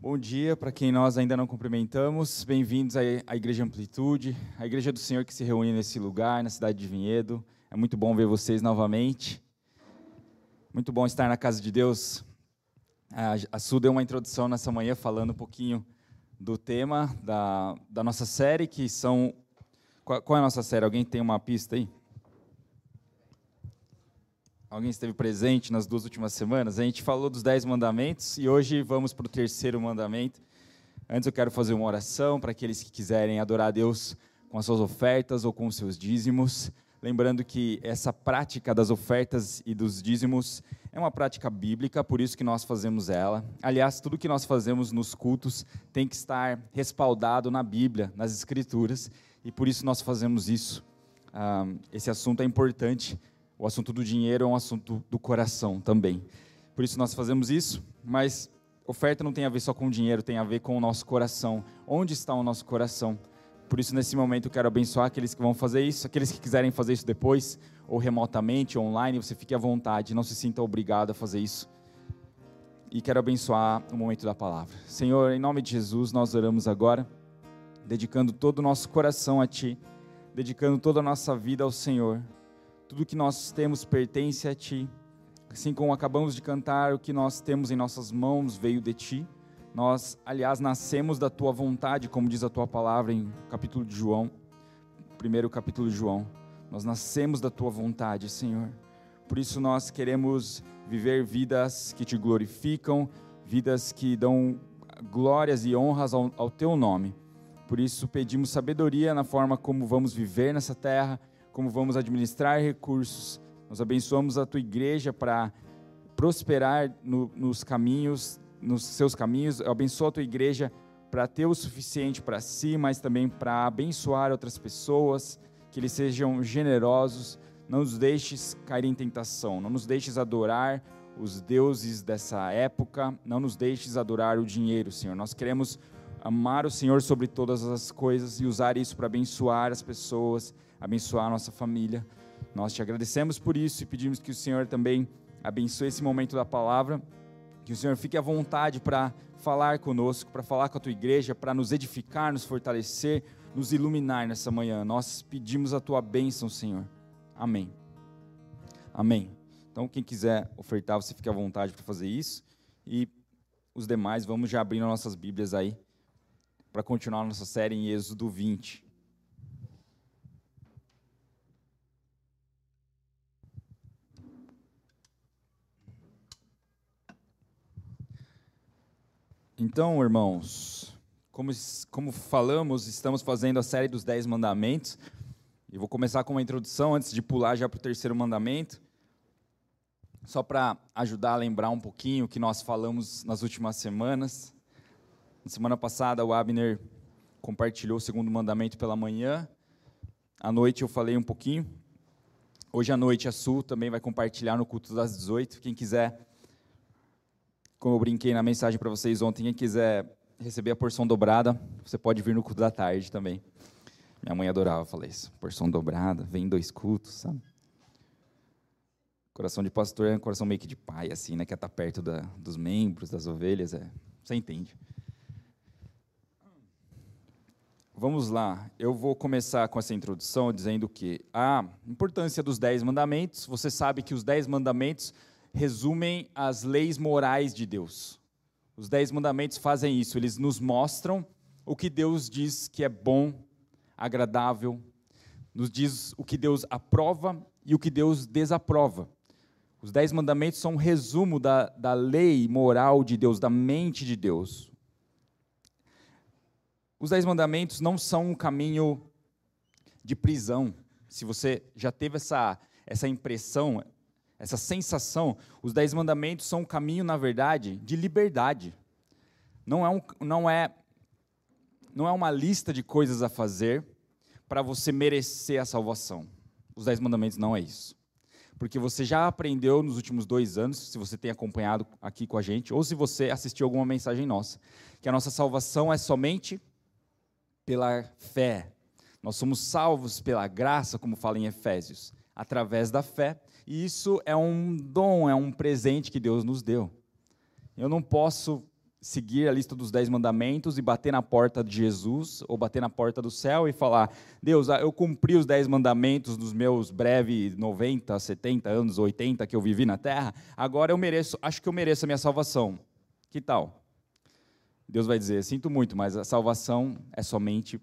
Bom dia para quem nós ainda não cumprimentamos. Bem-vindos à Igreja Amplitude, a Igreja do Senhor que se reúne nesse lugar, na cidade de Vinhedo. É muito bom ver vocês novamente. Muito bom estar na casa de Deus. A Su deu uma introdução nessa manhã falando um pouquinho do tema da, da nossa série, que são. Qual, é a nossa série? Alguém tem uma pista aí? Alguém esteve presente nas duas últimas semanas? A gente falou dos dez mandamentos e hoje vamos para o terceiro mandamento. Antes eu quero fazer uma oração para aqueles que quiserem adorar a Deus com as suas ofertas ou com os seus dízimos. Lembrando que essa prática das ofertas e dos dízimos é uma prática bíblica, por isso que nós fazemos ela. Aliás, tudo que nós fazemos nos cultos tem que estar respaldado na Bíblia, nas Escrituras, e por isso nós fazemos isso. Ah, esse assunto é importante o assunto do dinheiro é um assunto do coração também. Por isso nós fazemos isso, mas oferta não tem a ver só com dinheiro, tem a ver com o nosso coração. Onde está o nosso coração? Por isso, nesse momento, eu quero abençoar aqueles que vão fazer isso, aqueles que quiserem fazer isso depois, ou remotamente, ou online, você fique à vontade, não se sinta obrigado a fazer isso. E quero abençoar o momento da palavra. Senhor, em nome de Jesus, nós oramos agora, dedicando todo o nosso coração a Ti, dedicando toda a nossa vida ao Senhor. Tudo que nós temos pertence a Ti. Assim como acabamos de cantar, o que nós temos em nossas mãos veio de Ti. Nós, aliás, nascemos da Tua vontade, como diz a Tua palavra em capítulo de João, primeiro capítulo de João. Nós nascemos da Tua vontade, Senhor. Por isso nós queremos viver vidas que Te glorificam, vidas que dão glórias e honras ao, ao Teu nome. Por isso pedimos sabedoria na forma como vamos viver nessa terra, como vamos administrar recursos. Nós abençoamos a tua igreja para prosperar no, nos caminhos, nos seus caminhos. Eu abençoo a tua igreja para ter o suficiente para si, mas também para abençoar outras pessoas, que eles sejam generosos. Não nos deixes cair em tentação, não nos deixes adorar os deuses dessa época, não nos deixes adorar o dinheiro, Senhor. Nós queremos amar o Senhor sobre todas as coisas e usar isso para abençoar as pessoas abençoar a nossa família. Nós te agradecemos por isso e pedimos que o Senhor também abençoe esse momento da palavra, que o Senhor fique à vontade para falar conosco, para falar com a tua igreja, para nos edificar, nos fortalecer, nos iluminar nessa manhã. Nós pedimos a tua bênção, Senhor. Amém. Amém. Então, quem quiser ofertar, você fique à vontade para fazer isso. E os demais, vamos já abrindo nossas Bíblias aí para continuar nossa série em Êxodo 20. Então, irmãos, como, como falamos, estamos fazendo a série dos Dez Mandamentos. E vou começar com uma introdução antes de pular já para o terceiro mandamento. Só para ajudar a lembrar um pouquinho o que nós falamos nas últimas semanas. Na semana passada, o Abner compartilhou o segundo mandamento pela manhã. À noite eu falei um pouquinho. Hoje à noite a Sul também vai compartilhar no culto das 18. Quem quiser como eu brinquei na mensagem para vocês ontem, quem quiser receber a porção dobrada, você pode vir no culto da tarde também. Minha mãe adorava falar isso. Porção dobrada, vem dois cultos, sabe? Coração de pastor é um coração meio que de pai, assim, né? Quer estar tá perto da, dos membros, das ovelhas. É, você entende. Vamos lá. Eu vou começar com essa introdução dizendo que a importância dos dez mandamentos. Você sabe que os dez mandamentos resumem as leis morais de Deus. Os Dez Mandamentos fazem isso, eles nos mostram o que Deus diz que é bom, agradável, nos diz o que Deus aprova e o que Deus desaprova. Os Dez Mandamentos são um resumo da, da lei moral de Deus, da mente de Deus. Os Dez Mandamentos não são um caminho de prisão. Se você já teve essa, essa impressão, essa sensação, os dez mandamentos são um caminho, na verdade, de liberdade. Não é, um, não é, não é uma lista de coisas a fazer para você merecer a salvação. Os dez mandamentos não é isso. Porque você já aprendeu nos últimos dois anos, se você tem acompanhado aqui com a gente, ou se você assistiu alguma mensagem nossa, que a nossa salvação é somente pela fé. Nós somos salvos pela graça, como fala em Efésios, através da fé e isso é um dom, é um presente que Deus nos deu. Eu não posso seguir a lista dos dez mandamentos e bater na porta de Jesus ou bater na porta do céu e falar: Deus, ah, eu cumpri os dez mandamentos nos meus breves 90, 70 anos, 80 que eu vivi na terra, agora eu mereço, acho que eu mereço a minha salvação. Que tal? Deus vai dizer: Sinto muito, mas a salvação é somente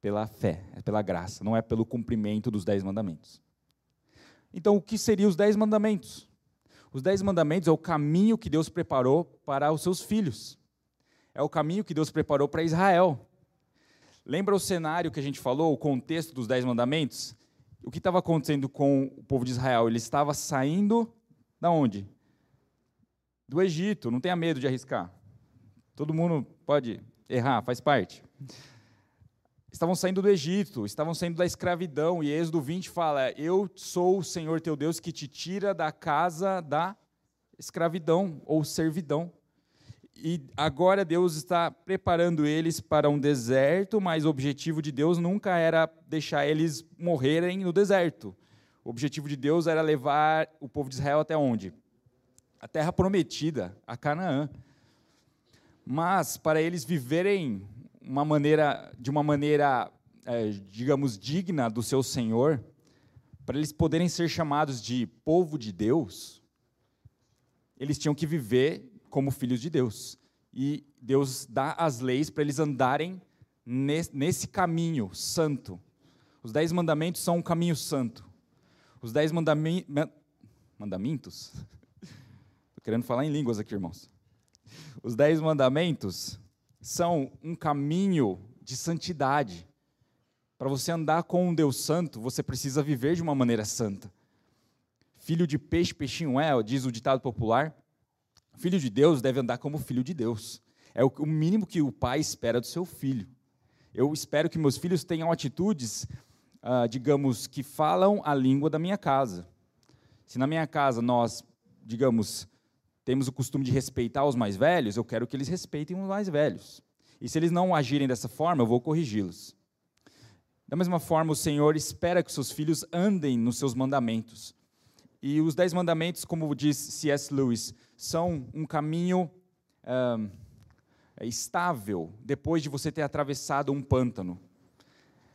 pela fé, é pela graça, não é pelo cumprimento dos dez mandamentos. Então, o que seriam os dez mandamentos? Os dez mandamentos é o caminho que Deus preparou para os seus filhos. É o caminho que Deus preparou para Israel. Lembra o cenário que a gente falou, o contexto dos dez mandamentos? O que estava acontecendo com o povo de Israel? Ele estava saindo da onde? Do Egito. Não tenha medo de arriscar. Todo mundo pode errar, faz parte estavam saindo do Egito, estavam saindo da escravidão, e Êxodo 20 fala: Eu sou o Senhor teu Deus que te tira da casa da escravidão ou servidão. E agora Deus está preparando eles para um deserto, mas o objetivo de Deus nunca era deixar eles morrerem no deserto. O objetivo de Deus era levar o povo de Israel até onde? A terra prometida, a Canaã. Mas para eles viverem uma maneira, de uma maneira, é, digamos, digna do seu Senhor, para eles poderem ser chamados de povo de Deus, eles tinham que viver como filhos de Deus. E Deus dá as leis para eles andarem nesse caminho santo. Os dez mandamentos são um caminho santo. Os dez mandami mandamentos? Estou querendo falar em línguas aqui, irmãos. Os dez mandamentos são um caminho de santidade. Para você andar com um Deus santo, você precisa viver de uma maneira santa. Filho de peixe, peixinho é, diz o ditado popular. Filho de Deus deve andar como filho de Deus. É o mínimo que o pai espera do seu filho. Eu espero que meus filhos tenham atitudes, ah, digamos, que falam a língua da minha casa. Se na minha casa nós, digamos, temos o costume de respeitar os mais velhos, eu quero que eles respeitem os mais velhos. E se eles não agirem dessa forma, eu vou corrigi-los. Da mesma forma, o Senhor espera que seus filhos andem nos seus mandamentos. E os dez mandamentos, como diz C.S. Lewis, são um caminho estável depois de você ter atravessado um pântano.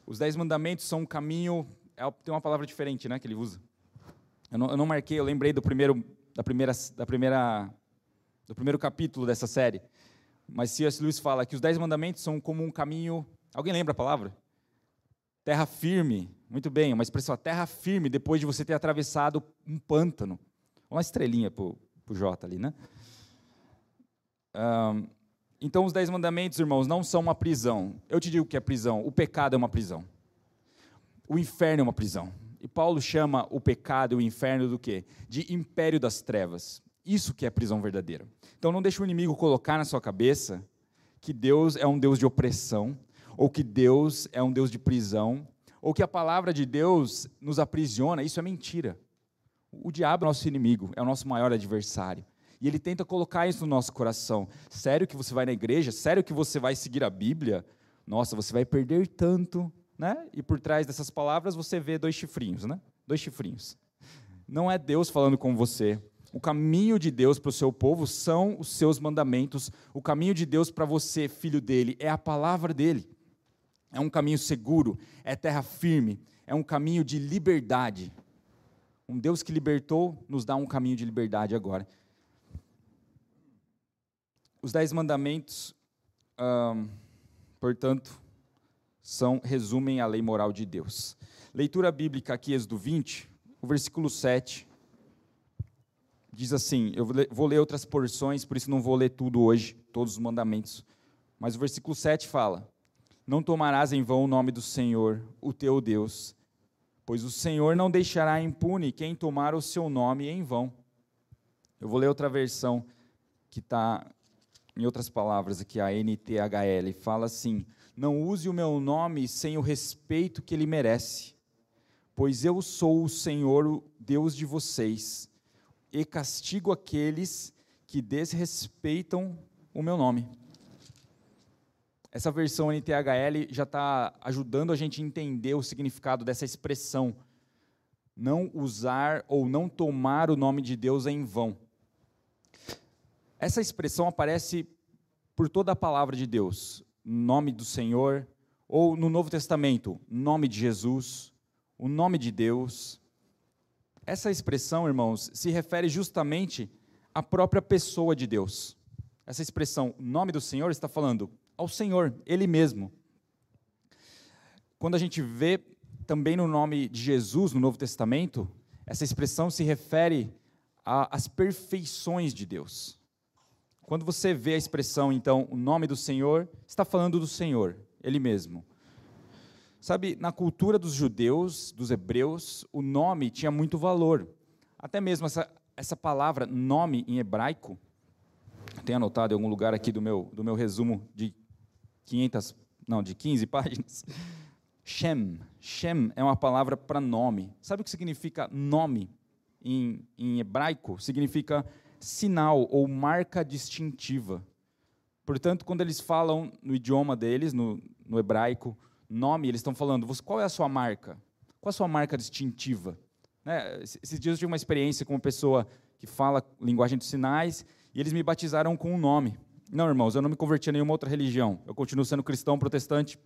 Os dez mandamentos são um caminho. É, tem uma palavra diferente, né, que ele usa. Eu não, eu não marquei, eu lembrei do primeiro da primeira, da primeira, do primeiro capítulo dessa série. Mas C.S. Lewis fala que os dez mandamentos são como um caminho. Alguém lembra a palavra? Terra firme. Muito bem, uma expressão, terra firme, depois de você ter atravessado um pântano. Uma estrelinha para o J ali, né? Um, então, os dez mandamentos, irmãos, não são uma prisão. Eu te digo que é prisão. O pecado é uma prisão. O inferno é uma prisão. E Paulo chama o pecado e o inferno do quê? De império das trevas. Isso que é prisão verdadeira. Então não deixe o inimigo colocar na sua cabeça que Deus é um Deus de opressão, ou que Deus é um Deus de prisão, ou que a palavra de Deus nos aprisiona. Isso é mentira. O diabo é nosso inimigo, é o nosso maior adversário. E ele tenta colocar isso no nosso coração. Sério que você vai na igreja? Sério que você vai seguir a Bíblia? Nossa, você vai perder tanto né? E por trás dessas palavras você vê dois chifrinhos, né? Dois chifrinhos. Não é Deus falando com você. O caminho de Deus para o seu povo são os seus mandamentos. O caminho de Deus para você, filho dele, é a palavra dele. É um caminho seguro, é terra firme, é um caminho de liberdade. Um Deus que libertou nos dá um caminho de liberdade agora. Os dez mandamentos, hum, portanto, são resumem a lei moral de Deus. Leitura bíblica aqui, Êxodo 20, o versículo 7, diz assim, eu vou ler outras porções, por isso não vou ler tudo hoje, todos os mandamentos, mas o versículo 7 fala, não tomarás em vão o nome do Senhor, o teu Deus, pois o Senhor não deixará impune quem tomar o seu nome em vão. Eu vou ler outra versão que está em outras palavras aqui, a NTHL, fala assim: Não use o meu nome sem o respeito que ele merece, pois eu sou o Senhor, o Deus de vocês, e castigo aqueles que desrespeitam o meu nome. Essa versão NTHL já está ajudando a gente a entender o significado dessa expressão. Não usar ou não tomar o nome de Deus em vão. Essa expressão aparece por toda a palavra de Deus, nome do Senhor, ou no Novo Testamento, nome de Jesus, o nome de Deus. Essa expressão, irmãos, se refere justamente à própria pessoa de Deus. Essa expressão, nome do Senhor, está falando ao Senhor, Ele mesmo. Quando a gente vê também no nome de Jesus no Novo Testamento, essa expressão se refere às perfeições de Deus. Quando você vê a expressão, então, o nome do Senhor, está falando do Senhor, Ele mesmo. Sabe, na cultura dos judeus, dos hebreus, o nome tinha muito valor. Até mesmo essa, essa palavra nome em hebraico, tenho anotado em algum lugar aqui do meu, do meu resumo de 500, não, de 15 páginas. Shem. Shem é uma palavra para nome. Sabe o que significa nome em, em hebraico? Significa sinal ou marca distintiva. Portanto, quando eles falam no idioma deles, no, no hebraico, nome, eles estão falando, qual é a sua marca? Qual a sua marca distintiva? Né? Esses dias eu tive uma experiência com uma pessoa que fala linguagem dos sinais e eles me batizaram com um nome. Não, irmãos, eu não me converti a nenhuma outra religião. Eu continuo sendo cristão protestante.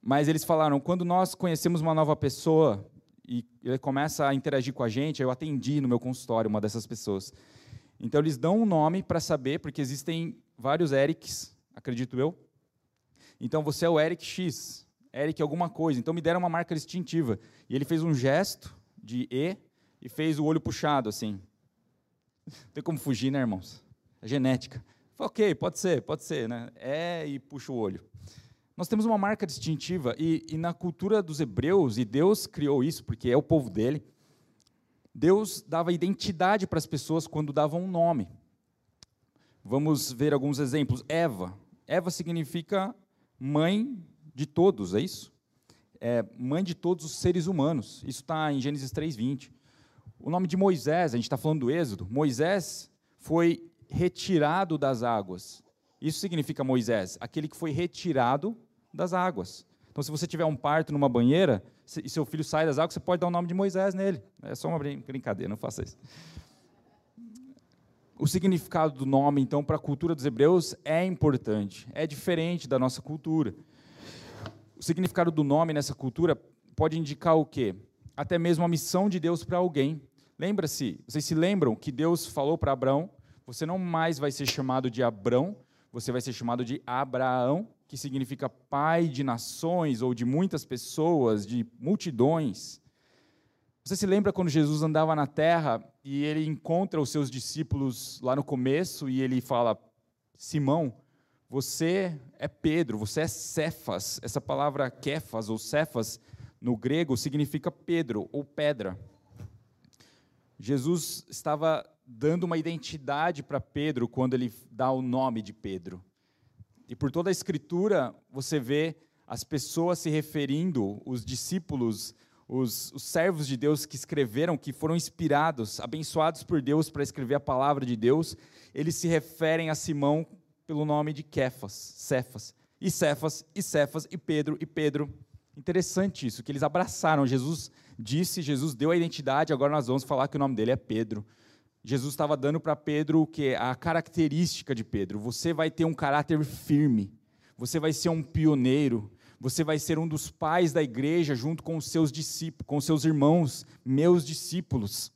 Mas eles falaram, quando nós conhecemos uma nova pessoa, e ele começa a interagir com a gente, eu atendi no meu consultório uma dessas pessoas. Então eles dão um nome para saber, porque existem vários Erics, acredito eu. Então você é o Eric X, Eric alguma coisa. Então me deram uma marca distintiva. E ele fez um gesto de E e fez o olho puxado assim. Não tem como fugir, né, irmãos? É genética. Falei, ok, pode ser, pode ser, né? É e puxa o olho. Nós temos uma marca distintiva e, e, na cultura dos hebreus, e Deus criou isso porque é o povo dele, Deus dava identidade para as pessoas quando dava um nome. Vamos ver alguns exemplos. Eva. Eva significa mãe de todos, é isso? É mãe de todos os seres humanos. Isso está em Gênesis 3,20. O nome de Moisés, a gente está falando do Êxodo. Moisés foi retirado das águas. Isso significa Moisés, aquele que foi retirado das águas. Então, se você tiver um parto numa banheira e seu filho sai das águas, você pode dar o nome de Moisés nele. É só uma brincadeira, não faça isso. O significado do nome, então, para a cultura dos hebreus é importante, é diferente da nossa cultura. O significado do nome nessa cultura pode indicar o quê? Até mesmo a missão de Deus para alguém. Lembra-se, vocês se lembram que Deus falou para Abraão: você não mais vai ser chamado de Abrão, você vai ser chamado de Abraão, que significa pai de nações ou de muitas pessoas, de multidões. Você se lembra quando Jesus andava na terra e ele encontra os seus discípulos lá no começo e ele fala: Simão, você é Pedro, você é Cefas. Essa palavra Kefas ou Cefas no grego significa Pedro ou pedra. Jesus estava dando uma identidade para Pedro quando ele dá o nome de Pedro. E por toda a escritura, você vê as pessoas se referindo, os discípulos, os, os servos de Deus que escreveram, que foram inspirados, abençoados por Deus para escrever a palavra de Deus, eles se referem a Simão pelo nome de Kefas, Cefas, e Cefas, e Cefas, e Pedro, e Pedro. Interessante isso, que eles abraçaram. Jesus disse, Jesus deu a identidade, agora nós vamos falar que o nome dele é Pedro. Jesus estava dando para Pedro o que a característica de Pedro. Você vai ter um caráter firme. Você vai ser um pioneiro. Você vai ser um dos pais da igreja junto com os seus discípulos, com os seus irmãos, meus discípulos.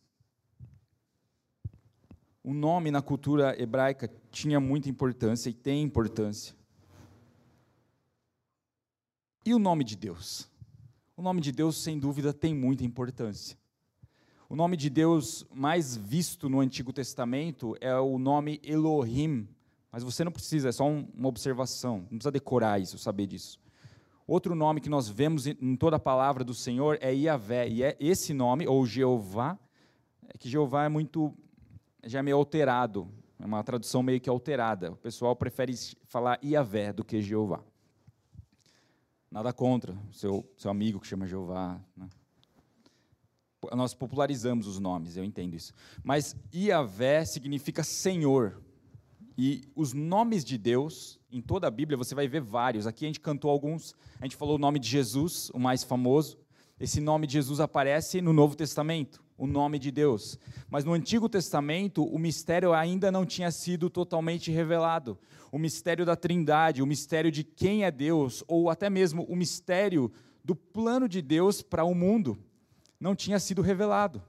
O nome na cultura hebraica tinha muita importância e tem importância. E o nome de Deus? O nome de Deus, sem dúvida, tem muita importância. O nome de Deus mais visto no Antigo Testamento é o nome Elohim, mas você não precisa, é só um, uma observação, não precisa decorar isso, saber disso. Outro nome que nós vemos em toda a palavra do Senhor é Yahvé, e é esse nome, ou Jeová, é que Jeová é muito, já é meio alterado, é uma tradução meio que alterada. O pessoal prefere falar Yahvé do que Jeová. Nada contra seu, seu amigo que chama Jeová. Né? Nós popularizamos os nomes, eu entendo isso. Mas Iavé significa Senhor. E os nomes de Deus, em toda a Bíblia, você vai ver vários. Aqui a gente cantou alguns. A gente falou o nome de Jesus, o mais famoso. Esse nome de Jesus aparece no Novo Testamento. o nome de Deus. Mas no Antigo Testamento, o mistério ainda não tinha sido totalmente revelado. O mistério da Trindade, o mistério de quem é Deus, ou até mesmo o mistério do plano de Deus para o mundo, não tinha sido revelado.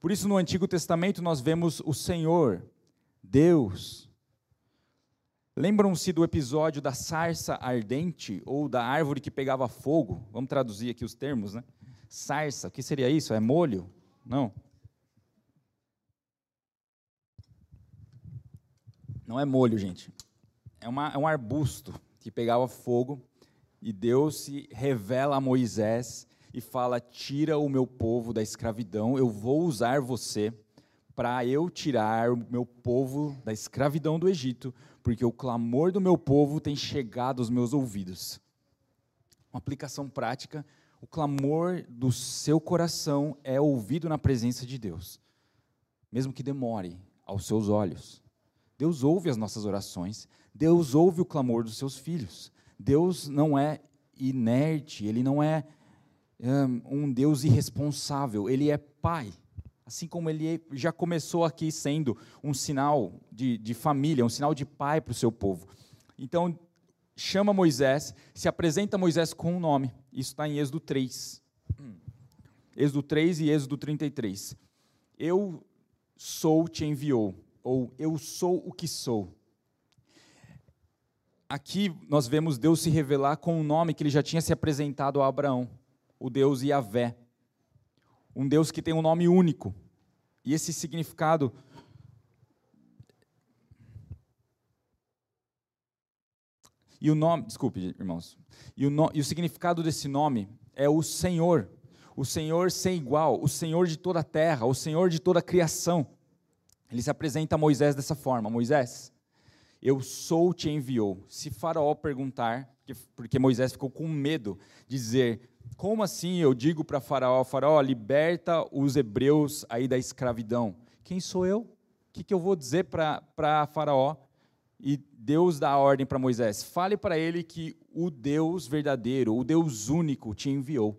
Por isso, no Antigo Testamento, nós vemos o Senhor, Deus. Lembram-se do episódio da sarça ardente ou da árvore que pegava fogo? Vamos traduzir aqui os termos, né? Sarça, o que seria isso? É molho? Não. Não é molho, gente. É, uma, é um arbusto que pegava fogo e Deus se revela a Moisés e fala: Tira o meu povo da escravidão, eu vou usar você para eu tirar o meu povo da escravidão do Egito, porque o clamor do meu povo tem chegado aos meus ouvidos. Uma aplicação prática: o clamor do seu coração é ouvido na presença de Deus, mesmo que demore aos seus olhos. Deus ouve as nossas orações, Deus ouve o clamor dos seus filhos. Deus não é inerte, ele não é um Deus irresponsável, ele é Pai. Assim como ele já começou aqui sendo um sinal de, de família, um sinal de pai para o seu povo. Então, chama Moisés, se apresenta Moisés com um nome. Isso está em Êxodo 3. Êxodo 3 e Êxodo 33. Eu sou te enviou, ou eu sou o que sou. Aqui nós vemos Deus se revelar com um nome que ele já tinha se apresentado a Abraão, o Deus Yahvé um Deus que tem um nome único. E esse significado E o nome, desculpe, irmãos. E o, no, e o significado desse nome é o Senhor, o Senhor sem igual, o Senhor de toda a terra, o Senhor de toda a criação. Ele se apresenta a Moisés dessa forma: Moisés, eu sou te enviou. Se Faraó perguntar, porque Moisés ficou com medo de dizer, como assim eu digo para Faraó, Faraó, liberta os hebreus aí da escravidão? Quem sou eu? O que, que eu vou dizer para Faraó? E Deus dá a ordem para Moisés: fale para ele que o Deus verdadeiro, o Deus único, te enviou.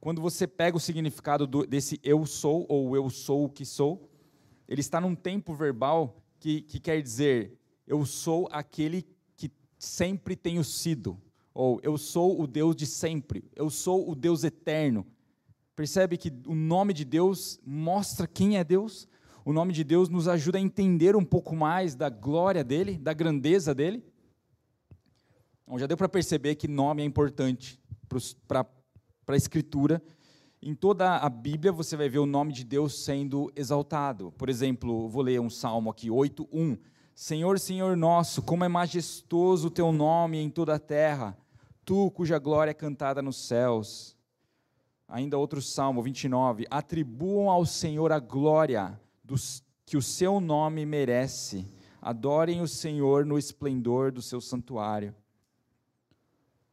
Quando você pega o significado do, desse eu sou, ou eu sou o que sou, ele está num tempo verbal que, que quer dizer eu sou aquele que sempre tenho sido ou eu sou o Deus de sempre, eu sou o Deus eterno. Percebe que o nome de Deus mostra quem é Deus? O nome de Deus nos ajuda a entender um pouco mais da glória dele, da grandeza dele. Então, já deu para perceber que nome é importante para a Escritura. Em toda a Bíblia você vai ver o nome de Deus sendo exaltado. Por exemplo, vou ler um salmo aqui, 8:1. Senhor, Senhor nosso, como é majestoso o teu nome em toda a terra tu cuja glória é cantada nos céus. Ainda outro salmo 29, atribuam ao Senhor a glória dos, que o seu nome merece. Adorem o Senhor no esplendor do seu santuário.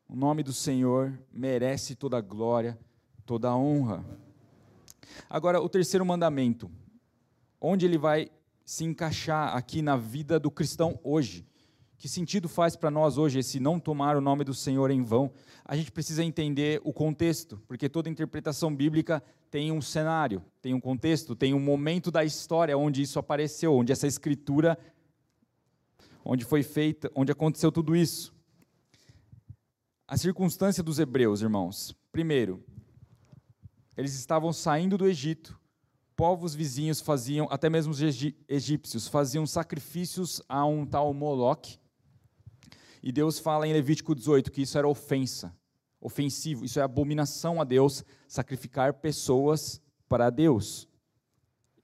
O nome do Senhor merece toda a glória, toda a honra. Agora, o terceiro mandamento, onde ele vai se encaixar aqui na vida do cristão hoje? Que sentido faz para nós hoje esse não tomar o nome do Senhor em vão? A gente precisa entender o contexto, porque toda interpretação bíblica tem um cenário, tem um contexto, tem um momento da história onde isso apareceu, onde essa escritura, onde foi feita, onde aconteceu tudo isso. A circunstância dos hebreus, irmãos. Primeiro, eles estavam saindo do Egito, povos vizinhos faziam, até mesmo os egípcios, faziam sacrifícios a um tal Moloque, e Deus fala em Levítico 18 que isso era ofensa, ofensivo, isso é abominação a Deus, sacrificar pessoas para Deus.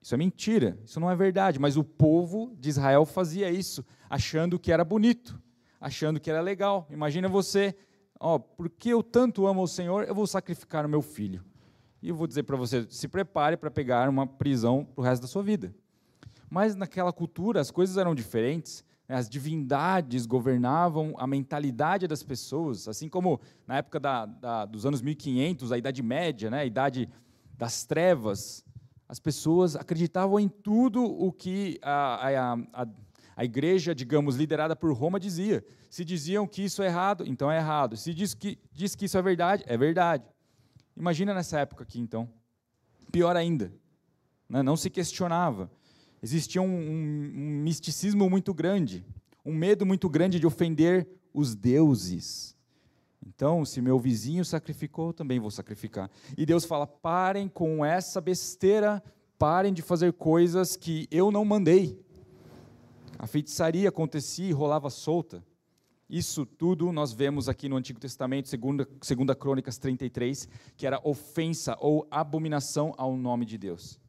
Isso é mentira, isso não é verdade, mas o povo de Israel fazia isso, achando que era bonito, achando que era legal. Imagina você, ó, porque eu tanto amo o Senhor, eu vou sacrificar o meu filho. E eu vou dizer para você, se prepare para pegar uma prisão para o resto da sua vida. Mas naquela cultura as coisas eram diferentes. Né, as divindades governavam a mentalidade das pessoas, assim como na época da, da, dos anos 1500, a Idade Média, né, a Idade das Trevas, as pessoas acreditavam em tudo o que a, a, a, a igreja, digamos, liderada por Roma dizia. Se diziam que isso é errado, então é errado. Se diz que, diz que isso é verdade, é verdade. Imagina nessa época aqui, então. Pior ainda, né? não se questionava. Existia um, um, um misticismo muito grande, um medo muito grande de ofender os deuses. Então, se meu vizinho sacrificou, também vou sacrificar. E Deus fala: parem com essa besteira, parem de fazer coisas que eu não mandei. A feitiçaria acontecia e rolava solta. Isso tudo nós vemos aqui no Antigo Testamento, segunda, segunda Crônicas 33, que era ofensa ou abominação ao nome de Deus.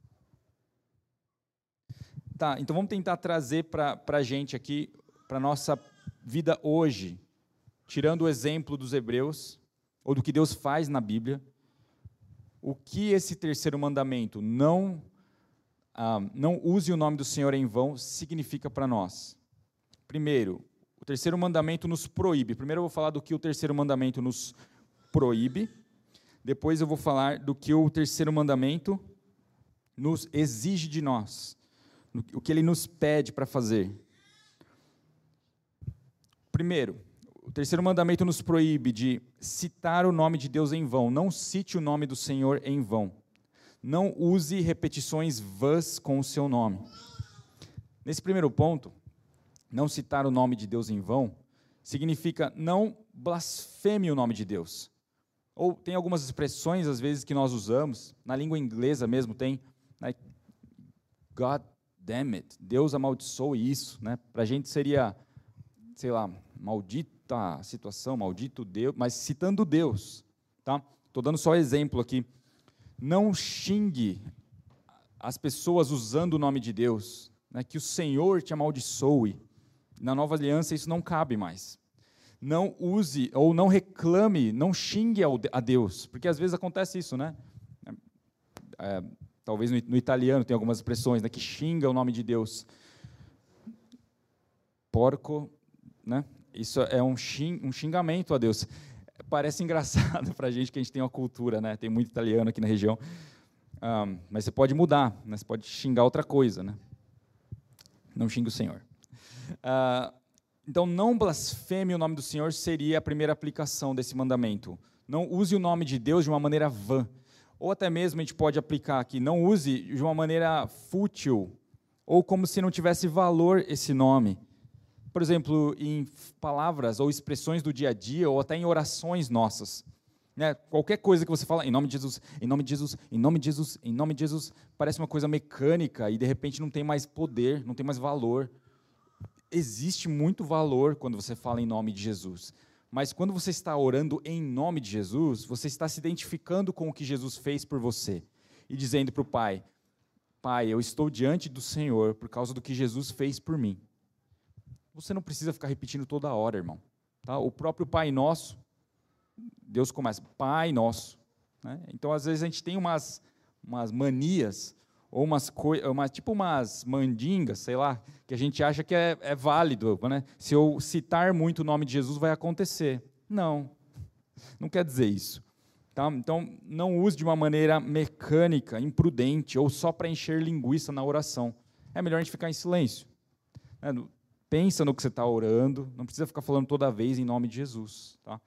Tá, então vamos tentar trazer para a gente aqui, para a nossa vida hoje, tirando o exemplo dos hebreus, ou do que Deus faz na Bíblia, o que esse terceiro mandamento, não, ah, não use o nome do Senhor em vão, significa para nós. Primeiro, o terceiro mandamento nos proíbe. Primeiro eu vou falar do que o terceiro mandamento nos proíbe. Depois eu vou falar do que o terceiro mandamento nos exige de nós. O que ele nos pede para fazer. Primeiro, o terceiro mandamento nos proíbe de citar o nome de Deus em vão. Não cite o nome do Senhor em vão. Não use repetições vãs com o seu nome. Nesse primeiro ponto, não citar o nome de Deus em vão, significa não blasfeme o nome de Deus. Ou tem algumas expressões, às vezes, que nós usamos, na língua inglesa mesmo tem, né, God damn it, Deus amaldiçoe isso. Né? Para a gente seria, sei lá, maldita situação, maldito Deus, mas citando Deus. Tá? Estou dando só exemplo aqui. Não xingue as pessoas usando o nome de Deus, né? que o Senhor te amaldiçoe. Na nova aliança isso não cabe mais. Não use ou não reclame, não xingue a Deus, porque às vezes acontece isso, né? É, talvez no, no, italiano tem algumas expressões né, que xinga o nome de Deus. Porco, né? Isso é um, um xingamento a Deus. Parece engraçado para a gente que a gente tem uma cultura, né? Tem muito italiano aqui na região. Um, mas você pode mudar, né? você pode xingar outra coisa, né? Não xingue o Senhor. Uh, então, não blasfeme o nome do Senhor seria a primeira aplicação desse mandamento. Não use o nome de Deus de uma maneira vã. Ou até mesmo a gente pode aplicar aqui, não use de uma maneira fútil, ou como se não tivesse valor esse nome. Por exemplo, em palavras ou expressões do dia a dia, ou até em orações nossas. Né? Qualquer coisa que você fala, em nome de Jesus, em nome de Jesus, em nome de Jesus, em nome de Jesus, parece uma coisa mecânica e de repente não tem mais poder, não tem mais valor existe muito valor quando você fala em nome de Jesus. Mas quando você está orando em nome de Jesus, você está se identificando com o que Jesus fez por você e dizendo para o Pai: Pai, eu estou diante do Senhor por causa do que Jesus fez por mim. Você não precisa ficar repetindo toda hora, irmão. Tá? O próprio Pai Nosso, Deus começa, Pai Nosso. Né? Então, às vezes, a gente tem umas, umas manias ou umas coisas, uma, tipo umas mandingas, sei lá, que a gente acha que é, é válido. Né? Se eu citar muito o nome de Jesus, vai acontecer. Não, não quer dizer isso. Tá? Então, não use de uma maneira mecânica, imprudente, ou só para encher linguiça na oração. É melhor a gente ficar em silêncio. É, pensa no que você está orando, não precisa ficar falando toda vez em nome de Jesus. Tá?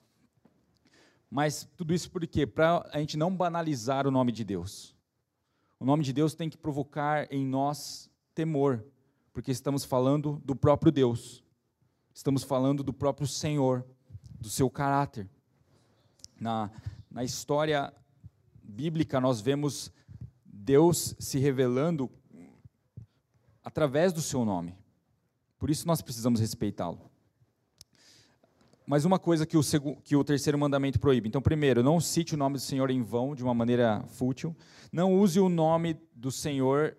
Mas tudo isso por quê? Para a gente não banalizar o nome de Deus. O nome de Deus tem que provocar em nós temor, porque estamos falando do próprio Deus, estamos falando do próprio Senhor, do seu caráter. Na, na história bíblica, nós vemos Deus se revelando através do seu nome. Por isso nós precisamos respeitá-lo. Mas uma coisa que o, que o terceiro mandamento proíbe. Então, primeiro, não cite o nome do Senhor em vão, de uma maneira fútil. Não use o nome do Senhor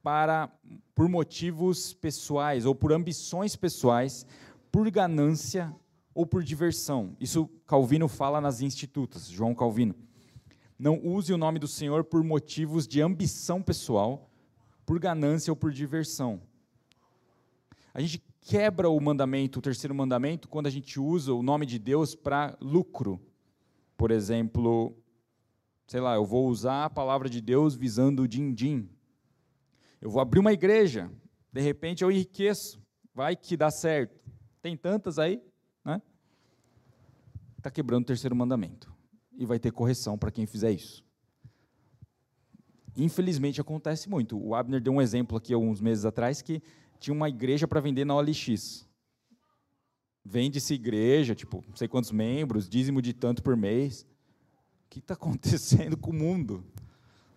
para por motivos pessoais ou por ambições pessoais, por ganância ou por diversão. Isso Calvino fala nas Institutas, João Calvino. Não use o nome do Senhor por motivos de ambição pessoal, por ganância ou por diversão. A gente quebra o mandamento, o terceiro mandamento, quando a gente usa o nome de Deus para lucro. Por exemplo, sei lá, eu vou usar a palavra de Deus visando o din-din. Eu vou abrir uma igreja, de repente eu enriqueço, vai que dá certo. Tem tantas aí, né? Está quebrando o terceiro mandamento. E vai ter correção para quem fizer isso. Infelizmente acontece muito. O Abner deu um exemplo aqui alguns meses atrás que tinha uma igreja para vender na OLX. Vende-se igreja, tipo, não sei quantos membros, dízimo de tanto por mês. O que está acontecendo com o mundo?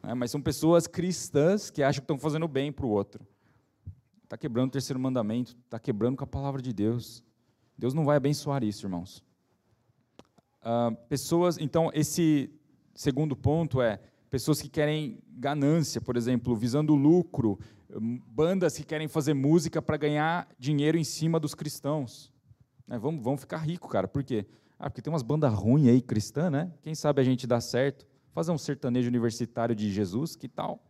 É, mas são pessoas cristãs que acham que estão fazendo bem para o outro. Está quebrando o terceiro mandamento, está quebrando com a palavra de Deus. Deus não vai abençoar isso, irmãos. Uh, pessoas, então, esse segundo ponto é pessoas que querem ganância, por exemplo, visando lucro, bandas que querem fazer música para ganhar dinheiro em cima dos cristãos. É, vamos, vamos ficar rico, cara. Por quê? Ah, porque tem umas bandas ruins aí, cristã, né? Quem sabe a gente dá certo. Fazer um sertanejo universitário de Jesus, que tal?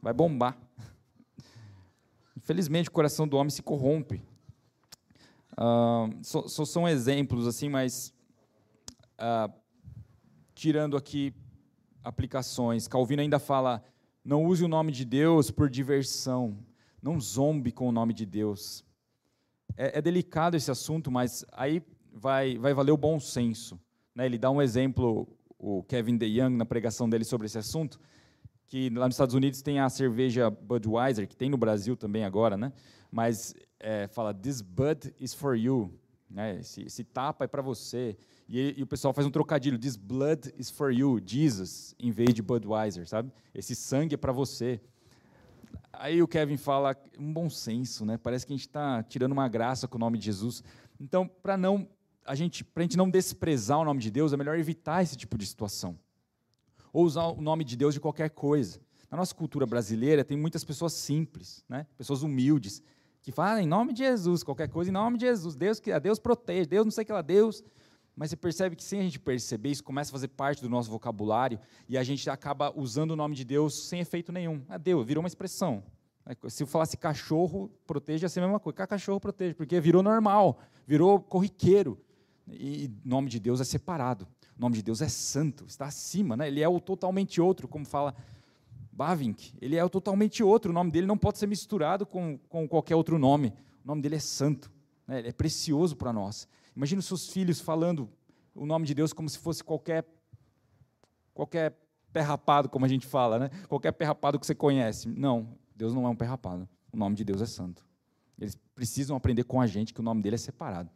Vai bombar. Infelizmente, o coração do homem se corrompe. Uh, só, são exemplos, assim, mas uh, tirando aqui aplicações. Calvino ainda fala: não use o nome de Deus por diversão, não zombe com o nome de Deus. É, é delicado esse assunto, mas aí vai, vai valer o bom senso. Né? Ele dá um exemplo, o Kevin DeYoung, na pregação dele sobre esse assunto, que lá nos Estados Unidos tem a cerveja Budweiser, que tem no Brasil também agora, né? mas é, fala: This Bud is for you. Né? Esse, esse tapa é para você. E, e, o pessoal faz um trocadilho, diz blood is for you, Jesus, em vez de Budweiser, sabe? Esse sangue é para você. Aí o Kevin fala, um bom senso, né? Parece que a gente está tirando uma graça com o nome de Jesus. Então, para não a gente, para a gente não desprezar o nome de Deus, é melhor evitar esse tipo de situação. Ou usar o nome de Deus de qualquer coisa. Na nossa cultura brasileira tem muitas pessoas simples, né? Pessoas humildes que falam ah, em nome de Jesus, qualquer coisa em nome de Jesus. Deus que a Deus protege, Deus não sei o que lá, Deus mas você percebe que sem a gente perceber, isso começa a fazer parte do nosso vocabulário e a gente acaba usando o nome de Deus sem efeito nenhum. É Deus, virou uma expressão. Se eu falasse cachorro, protege, ia ser a mesma coisa. Cachorro protege, porque virou normal, virou corriqueiro. E nome de Deus é separado. O nome de Deus é santo, está acima. Né? Ele é o totalmente outro, como fala Bavinck. Ele é o totalmente outro. O nome dele não pode ser misturado com, com qualquer outro nome. O nome dele é santo. Né? Ele é precioso para nós. Imagina os seus filhos falando o nome de Deus como se fosse qualquer qualquer pé rapado, como a gente fala, né? Qualquer pé rapado que você conhece. Não, Deus não é um pé rapado. O nome de Deus é santo. Eles precisam aprender com a gente que o nome dele é separado.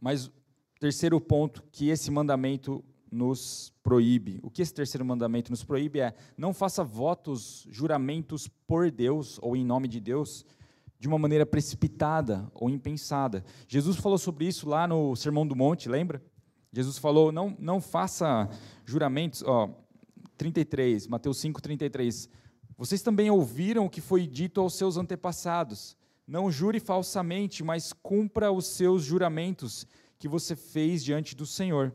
Mas terceiro ponto que esse mandamento nos proíbe. O que esse terceiro mandamento nos proíbe é: não faça votos, juramentos por Deus ou em nome de Deus de uma maneira precipitada ou impensada. Jesus falou sobre isso lá no Sermão do Monte, lembra? Jesus falou: não, não faça juramentos. Ó, 33, Mateus 5, 33. Vocês também ouviram o que foi dito aos seus antepassados. Não jure falsamente, mas cumpra os seus juramentos que você fez diante do Senhor.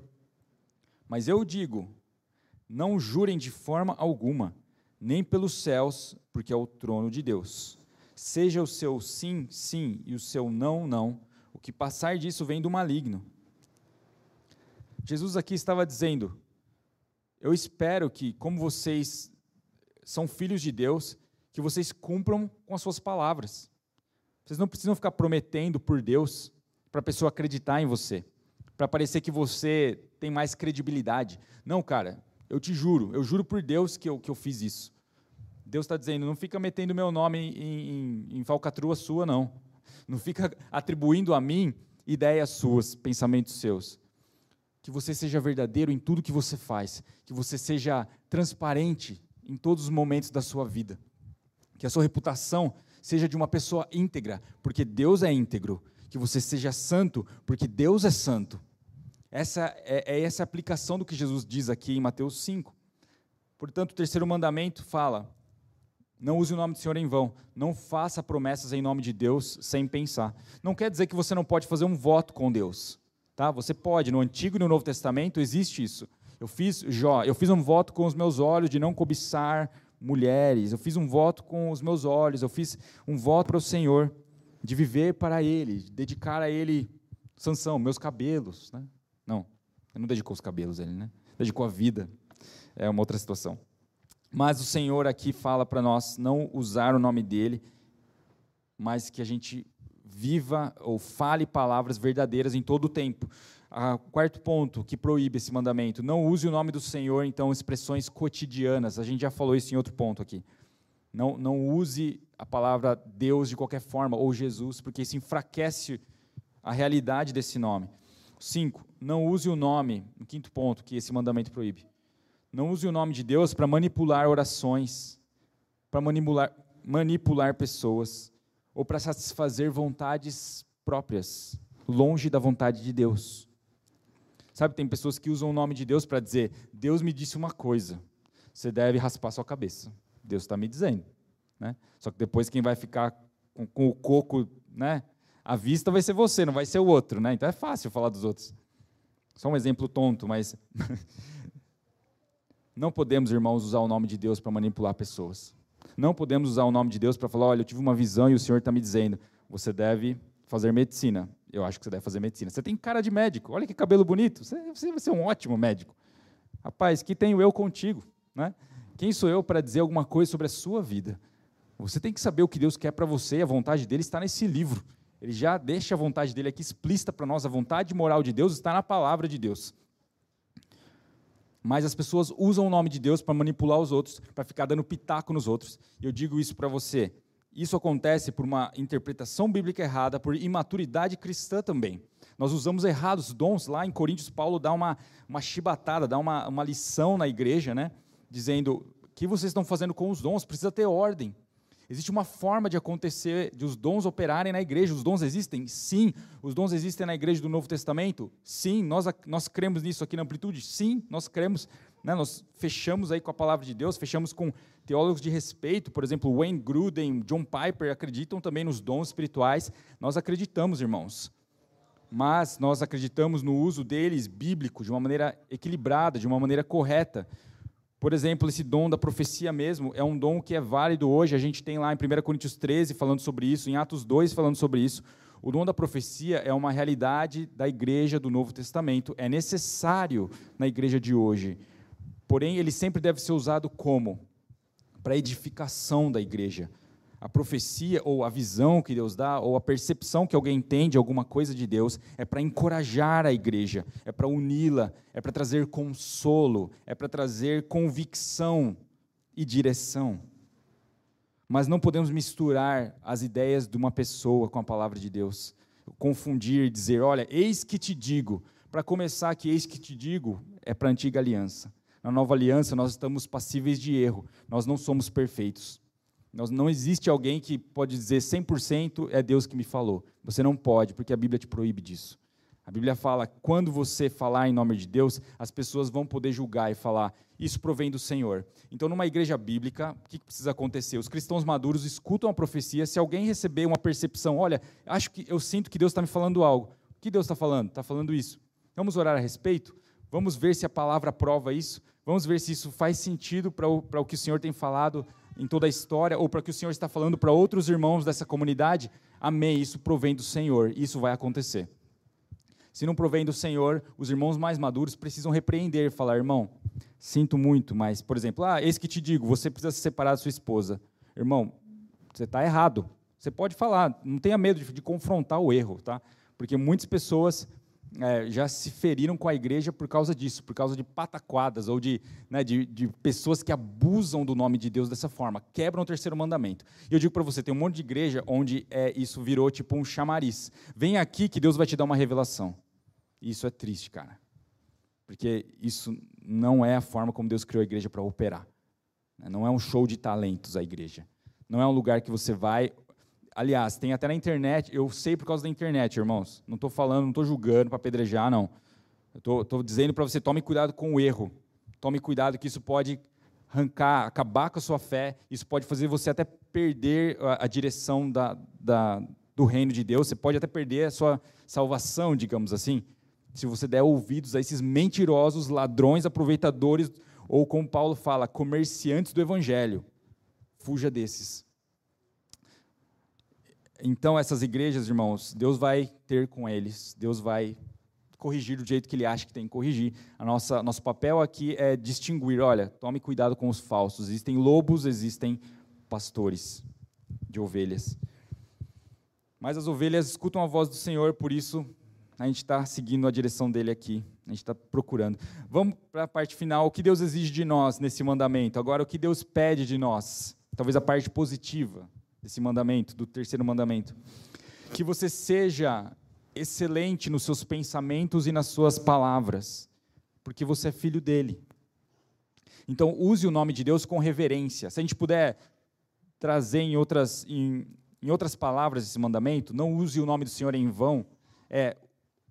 Mas eu digo: não jurem de forma alguma, nem pelos céus, porque é o trono de Deus Seja o seu sim, sim, e o seu não, não. O que passar disso vem do maligno. Jesus aqui estava dizendo: Eu espero que, como vocês são filhos de Deus, que vocês cumpram com as suas palavras. Vocês não precisam ficar prometendo por Deus para a pessoa acreditar em você, para parecer que você tem mais credibilidade. Não, cara, eu te juro, eu juro por Deus que eu, que eu fiz isso. Deus está dizendo: não fica metendo meu nome em, em, em falcatrua sua, não. Não fica atribuindo a mim ideias suas, pensamentos seus. Que você seja verdadeiro em tudo que você faz. Que você seja transparente em todos os momentos da sua vida. Que a sua reputação seja de uma pessoa íntegra, porque Deus é íntegro. Que você seja santo, porque Deus é santo. Essa é, é essa aplicação do que Jesus diz aqui em Mateus 5. Portanto, o terceiro mandamento fala: não use o nome do Senhor em vão. Não faça promessas em nome de Deus sem pensar. Não quer dizer que você não pode fazer um voto com Deus. Tá? Você pode. No Antigo e no Novo Testamento existe isso. Eu fiz, Jó, eu fiz um voto com os meus olhos de não cobiçar mulheres. Eu fiz um voto com os meus olhos. Eu fiz um voto para o Senhor de viver para Ele, de dedicar a Ele, Sansão, meus cabelos. Né? Não, ele não dedicou os cabelos Ele, né? Dedicou a vida. É uma outra situação. Mas o Senhor aqui fala para nós não usar o nome dele, mas que a gente viva ou fale palavras verdadeiras em todo o tempo. A, quarto ponto que proíbe esse mandamento: não use o nome do Senhor, então, expressões cotidianas. A gente já falou isso em outro ponto aqui. Não, não use a palavra Deus de qualquer forma, ou Jesus, porque isso enfraquece a realidade desse nome. Cinco, não use o nome, quinto ponto que esse mandamento proíbe. Não use o nome de Deus para manipular orações, para manipular, manipular pessoas, ou para satisfazer vontades próprias, longe da vontade de Deus. Sabe, tem pessoas que usam o nome de Deus para dizer: Deus me disse uma coisa, você deve raspar sua cabeça. Deus está me dizendo. Né? Só que depois quem vai ficar com, com, o coco né, à vista vai ser você, não vai ser o outro. Né? Então é fácil falar dos outros. Só um exemplo tonto, mas. não podemos, irmãos, usar o nome de Deus para manipular pessoas. Não podemos usar o nome de Deus para falar: olha, eu tive uma visão e o Senhor está me dizendo, você deve fazer medicina. Eu acho que você deve fazer medicina. Você tem cara de médico, olha que cabelo bonito, você, vai ser um ótimo médico. Rapaz, que tenho eu contigo? Né? Quem sou eu para dizer alguma coisa sobre a sua vida? Você tem que saber o que Deus quer para você, e a vontade dele está nesse livro. Ele já deixa a vontade dele aqui explícita para nós. A vontade moral de Deus está na palavra de Deus. Mas as pessoas usam o nome de Deus para manipular os outros, para ficar dando pitaco nos outros. Eu digo isso para você. Isso acontece por uma interpretação bíblica errada, por imaturidade cristã também. Nós usamos errados dons. Lá em Coríntios, Paulo dá uma, uma chibatada, dá uma, uma lição na igreja, né? dizendo: o que vocês estão fazendo com os dons? Precisa ter ordem. Existe uma forma de acontecer, de os dons operarem na igreja. Os dons existem? Sim. Os dons existem na igreja do Novo Testamento? Sim. Nós, nós cremos nisso aqui na Amplitude? Sim. Nós cremos, né? nós fechamos aí com a palavra de Deus, fechamos com teólogos de respeito, por exemplo, Wayne Gruden, John Piper, acreditam também nos dons espirituais. Nós acreditamos, irmãos. Mas nós acreditamos no uso deles bíblico, de uma maneira equilibrada, de uma maneira correta. Por exemplo, esse dom da profecia mesmo é um dom que é válido hoje. A gente tem lá em 1 Coríntios 13 falando sobre isso, em Atos 2 falando sobre isso. O dom da profecia é uma realidade da igreja do Novo Testamento. É necessário na igreja de hoje. Porém, ele sempre deve ser usado como? Para edificação da igreja a profecia ou a visão que Deus dá, ou a percepção que alguém tem de alguma coisa de Deus, é para encorajar a igreja, é para uni-la, é para trazer consolo, é para trazer convicção e direção. Mas não podemos misturar as ideias de uma pessoa com a palavra de Deus, confundir e dizer: olha, eis que te digo. Para começar, que eis que te digo é para a antiga aliança. Na nova aliança, nós estamos passíveis de erro, nós não somos perfeitos. Não existe alguém que pode dizer 100% é Deus que me falou. Você não pode, porque a Bíblia te proíbe disso. A Bíblia fala, quando você falar em nome de Deus, as pessoas vão poder julgar e falar, isso provém do Senhor. Então, numa igreja bíblica, o que precisa acontecer? Os cristãos maduros escutam a profecia, se alguém receber uma percepção, olha, acho que eu sinto que Deus está me falando algo. O que Deus está falando? Está falando isso. Vamos orar a respeito? Vamos ver se a palavra prova isso? Vamos ver se isso faz sentido para o, para o que o Senhor tem falado em toda a história, ou para que o Senhor está falando para outros irmãos dessa comunidade, amém, isso provém do Senhor, isso vai acontecer. Se não provém do Senhor, os irmãos mais maduros precisam repreender, falar, irmão, sinto muito, mas, por exemplo, ah, eis que te digo, você precisa se separar da sua esposa. Irmão, você está errado. Você pode falar, não tenha medo de, de confrontar o erro, tá? Porque muitas pessoas é, já se feriram com a igreja por causa disso, por causa de pataquadas ou de, né, de, de, pessoas que abusam do nome de Deus dessa forma, quebram o terceiro mandamento. E eu digo para você, tem um monte de igreja onde é, isso virou tipo um chamariz. Vem aqui que Deus vai te dar uma revelação. E isso é triste, cara. Porque isso não é a forma como Deus criou a igreja para operar. Não é um show de talentos a igreja. Não é um lugar que você vai Aliás, tem até na internet, eu sei por causa da internet, irmãos. Não estou falando, não estou julgando para apedrejar, não. Estou dizendo para você, tome cuidado com o erro. Tome cuidado que isso pode arrancar, acabar com a sua fé. Isso pode fazer você até perder a, a direção da, da, do reino de Deus. Você pode até perder a sua salvação, digamos assim. Se você der ouvidos a esses mentirosos, ladrões, aproveitadores, ou como Paulo fala, comerciantes do evangelho. Fuja desses. Então, essas igrejas, irmãos, Deus vai ter com eles, Deus vai corrigir do jeito que ele acha que tem que corrigir. A nossa, nosso papel aqui é distinguir, olha, tome cuidado com os falsos. Existem lobos, existem pastores de ovelhas. Mas as ovelhas escutam a voz do Senhor, por isso a gente está seguindo a direção dele aqui, a gente está procurando. Vamos para a parte final, o que Deus exige de nós nesse mandamento. Agora, o que Deus pede de nós, talvez a parte positiva desse mandamento, do terceiro mandamento. Que você seja excelente nos seus pensamentos e nas suas palavras, porque você é filho dele. Então, use o nome de Deus com reverência. Se a gente puder trazer em outras, em, em outras palavras esse mandamento, não use o nome do Senhor em vão, é,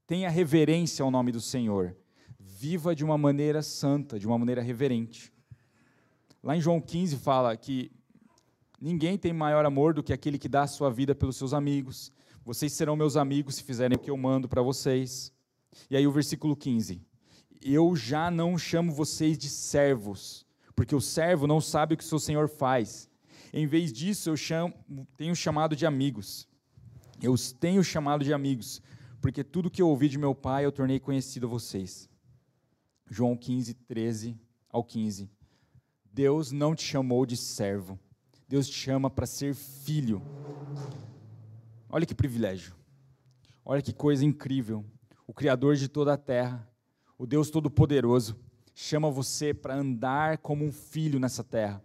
tenha reverência ao nome do Senhor. Viva de uma maneira santa, de uma maneira reverente. Lá em João 15 fala que ninguém tem maior amor do que aquele que dá a sua vida pelos seus amigos. Vocês serão meus amigos se fizerem o que eu mando para vocês. E aí o versículo 15. Eu já não chamo vocês de servos, porque o servo não sabe o que o seu senhor faz. Em vez disso, eu chamo, tenho chamado de amigos. Eu os tenho chamado de amigos, porque tudo que eu ouvi de meu Pai eu tornei conhecido a vocês. João 15, 13 ao 15. Deus não te chamou de servo, Deus te chama para ser filho. Olha que privilégio, olha que coisa incrível. O Criador de toda a terra, o Deus Todo-Poderoso, chama você para andar como um filho nessa terra.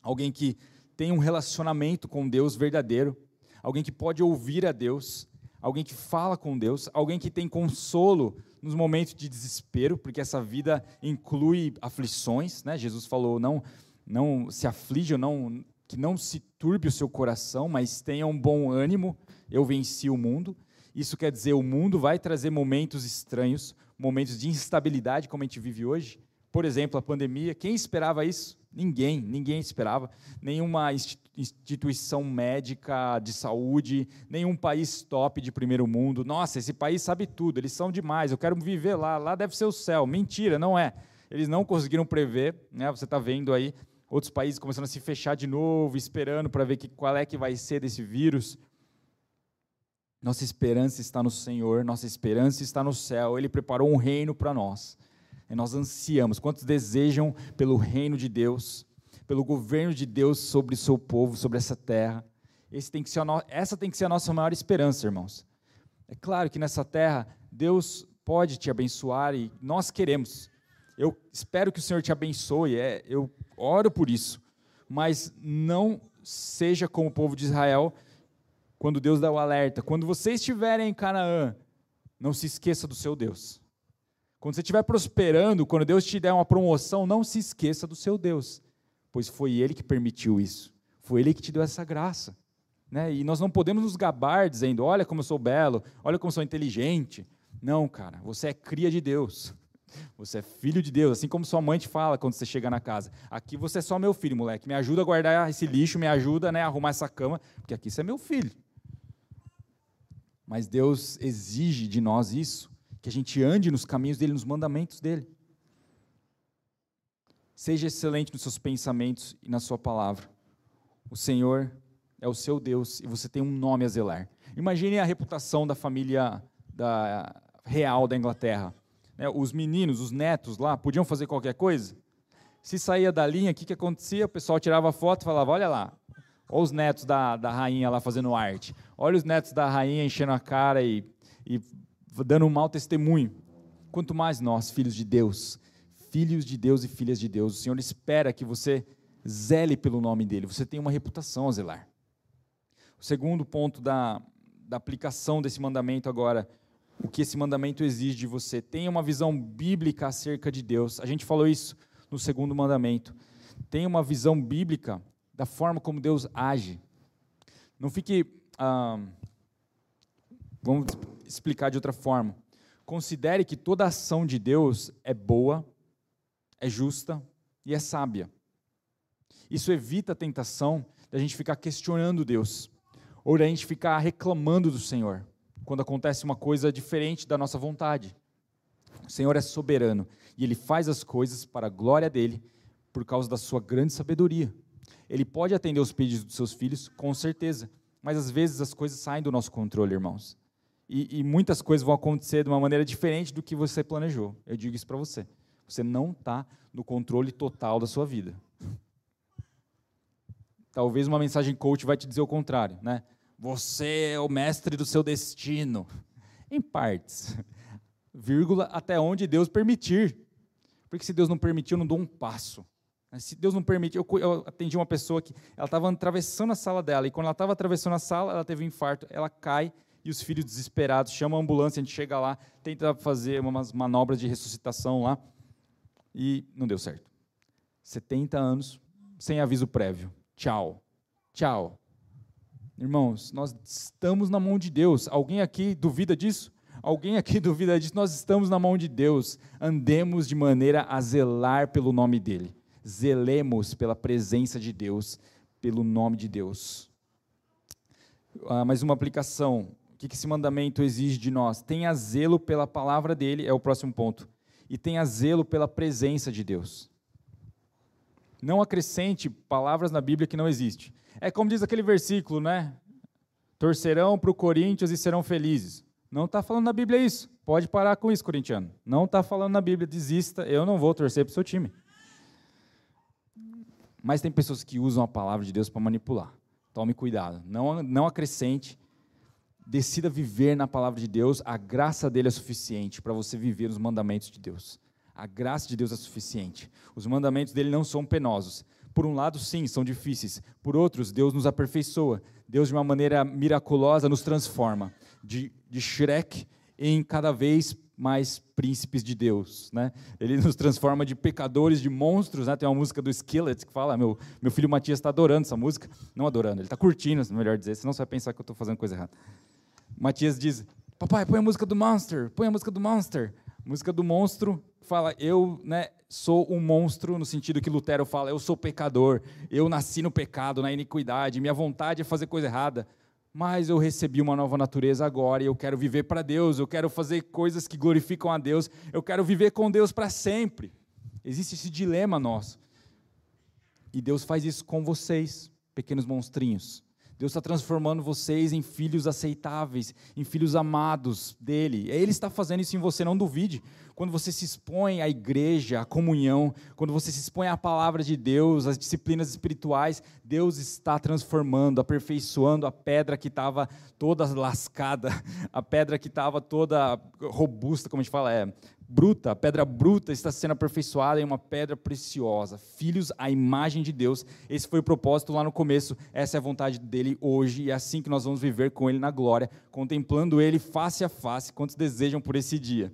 Alguém que tem um relacionamento com Deus verdadeiro, alguém que pode ouvir a Deus, alguém que fala com Deus, alguém que tem consolo nos momentos de desespero, porque essa vida inclui aflições, né? Jesus falou: não, não se aflige, não, que não se turbe o seu coração, mas tenha um bom ânimo. Eu venci o mundo. Isso quer dizer o mundo vai trazer momentos estranhos, momentos de instabilidade, como a gente vive hoje. Por exemplo, a pandemia. Quem esperava isso? Ninguém, ninguém esperava. Nenhuma instituição médica de saúde, nenhum país top de primeiro mundo. Nossa, esse país sabe tudo, eles são demais, eu quero viver lá, lá deve ser o céu. Mentira, não é. Eles não conseguiram prever, né? você está vendo aí outros países começando a se fechar de novo, esperando para ver que, qual é que vai ser desse vírus. Nossa esperança está no Senhor, nossa esperança está no céu, Ele preparou um reino para nós. E nós ansiamos. Quantos desejam pelo reino de Deus, pelo governo de Deus sobre o seu povo, sobre essa terra? Tem no... essa tem que ser a nossa maior esperança, irmãos. É claro que nessa terra, Deus pode te abençoar e nós queremos. Eu espero que o Senhor te abençoe, é, eu oro por isso. Mas não seja como o povo de Israel, quando Deus dá o alerta. Quando vocês estiverem em Canaã, não se esqueça do seu Deus. Quando você estiver prosperando, quando Deus te der uma promoção, não se esqueça do seu Deus, pois foi Ele que permitiu isso, foi Ele que te deu essa graça. Né? E nós não podemos nos gabar dizendo: olha como eu sou belo, olha como eu sou inteligente. Não, cara, você é cria de Deus. Você é filho de Deus, assim como sua mãe te fala quando você chega na casa. Aqui você é só meu filho, moleque. Me ajuda a guardar esse lixo, me ajuda né, a arrumar essa cama, porque aqui você é meu filho. Mas Deus exige de nós isso que a gente ande nos caminhos dele, nos mandamentos dele. Seja excelente nos seus pensamentos e na sua palavra. O Senhor é o seu Deus e você tem um nome a zelar. Imagine a reputação da família da, real da Inglaterra. Né, os meninos, os netos lá, podiam fazer qualquer coisa? Se saía da linha, o que, que acontecia? O pessoal tirava foto e falava: Olha lá, olha os netos da, da rainha lá fazendo arte. Olha os netos da rainha enchendo a cara e, e dando um mau testemunho. Quanto mais nós, filhos de Deus, filhos de Deus e filhas de Deus, o Senhor espera que você zele pelo nome dele, você tem uma reputação a zelar. O segundo ponto da, da aplicação desse mandamento agora, o que esse mandamento exige de você, tenha uma visão bíblica acerca de Deus. A gente falou isso no segundo mandamento. Tenha uma visão bíblica da forma como Deus age. Não fique. Ah, vamos explicar de outra forma. Considere que toda ação de Deus é boa, é justa e é sábia. Isso evita a tentação da gente ficar questionando Deus, ou da gente ficar reclamando do Senhor, quando acontece uma coisa diferente da nossa vontade. O Senhor é soberano e Ele faz as coisas para a glória dele, por causa da sua grande sabedoria. Ele pode atender os pedidos dos seus filhos, com certeza, mas às vezes as coisas saem do nosso controle, irmãos e, e muitas coisas vão acontecer de uma maneira diferente do que você planejou. Eu digo isso para você. Você não está no controle total da sua vida. Talvez uma mensagem coach vai te dizer o contrário, né? Você é o mestre do seu destino. Em partes. Vírgula, até onde Deus permitir. Porque se Deus não permitir, eu não dou um passo. Se Deus não permitir, eu, eu atendi uma pessoa que ela estava atravessando a sala dela, e quando ela estava atravessando a sala, ela teve um infarto, ela cai, e os filhos desesperados chamam a ambulância, a gente chega lá, tenta fazer umas manobras de ressuscitação lá, e não deu certo. 70 anos, sem aviso prévio. Tchau. Tchau. Irmãos, nós estamos na mão de Deus. Alguém aqui duvida disso? Alguém aqui duvida disso? Nós estamos na mão de Deus. Andemos de maneira a zelar pelo nome dEle. Zelemos pela presença de Deus, pelo nome de Deus. Ah, mais uma aplicação. O que esse mandamento exige de nós? Tenha zelo pela palavra dele, é o próximo ponto. E tenha zelo pela presença de Deus. Não acrescente palavras na Bíblia que não existe. É como diz aquele versículo, né? Torcerão para o Corinthians e serão felizes. Não está falando na Bíblia isso. Pode parar com isso, corintiano. Não está falando na Bíblia. Desista. Eu não vou torcer para o seu time. Mas tem pessoas que usam a palavra de Deus para manipular. Tome cuidado. Não, não acrescente. Decida viver na palavra de Deus. A graça dele é suficiente para você viver os mandamentos de Deus. A graça de Deus é suficiente. Os mandamentos dele não são penosos. Por um lado, sim, são difíceis. Por outros, Deus nos aperfeiçoa. Deus, de uma maneira miraculosa, nos transforma. De, de Shrek em cada vez mais príncipes de Deus. Né? Ele nos transforma de pecadores, de monstros. Né? Tem uma música do Skillet que fala: meu, meu filho Matias está adorando essa música. Não adorando, ele está curtindo, melhor dizer, senão você vai pensar que eu estou fazendo coisa errada. Matias diz: Papai, põe a música do Monster, põe a música do Monster. Música do monstro fala, eu né, sou um monstro, no sentido que Lutero fala, eu sou pecador, eu nasci no pecado, na iniquidade, minha vontade é fazer coisa errada, mas eu recebi uma nova natureza agora e eu quero viver para Deus, eu quero fazer coisas que glorificam a Deus, eu quero viver com Deus para sempre. Existe esse dilema nosso. E Deus faz isso com vocês, pequenos monstrinhos. Deus está transformando vocês em filhos aceitáveis, em filhos amados dele. Ele está fazendo isso em você, não duvide. Quando você se expõe à igreja, à comunhão, quando você se expõe à palavra de Deus, às disciplinas espirituais, Deus está transformando, aperfeiçoando a pedra que estava toda lascada, a pedra que estava toda robusta, como a gente fala, é bruta, a pedra bruta está sendo aperfeiçoada em uma pedra preciosa. Filhos à imagem de Deus. Esse foi o propósito lá no começo, essa é a vontade dele hoje, e é assim que nós vamos viver com ele na glória, contemplando ele face a face. Quantos desejam por esse dia?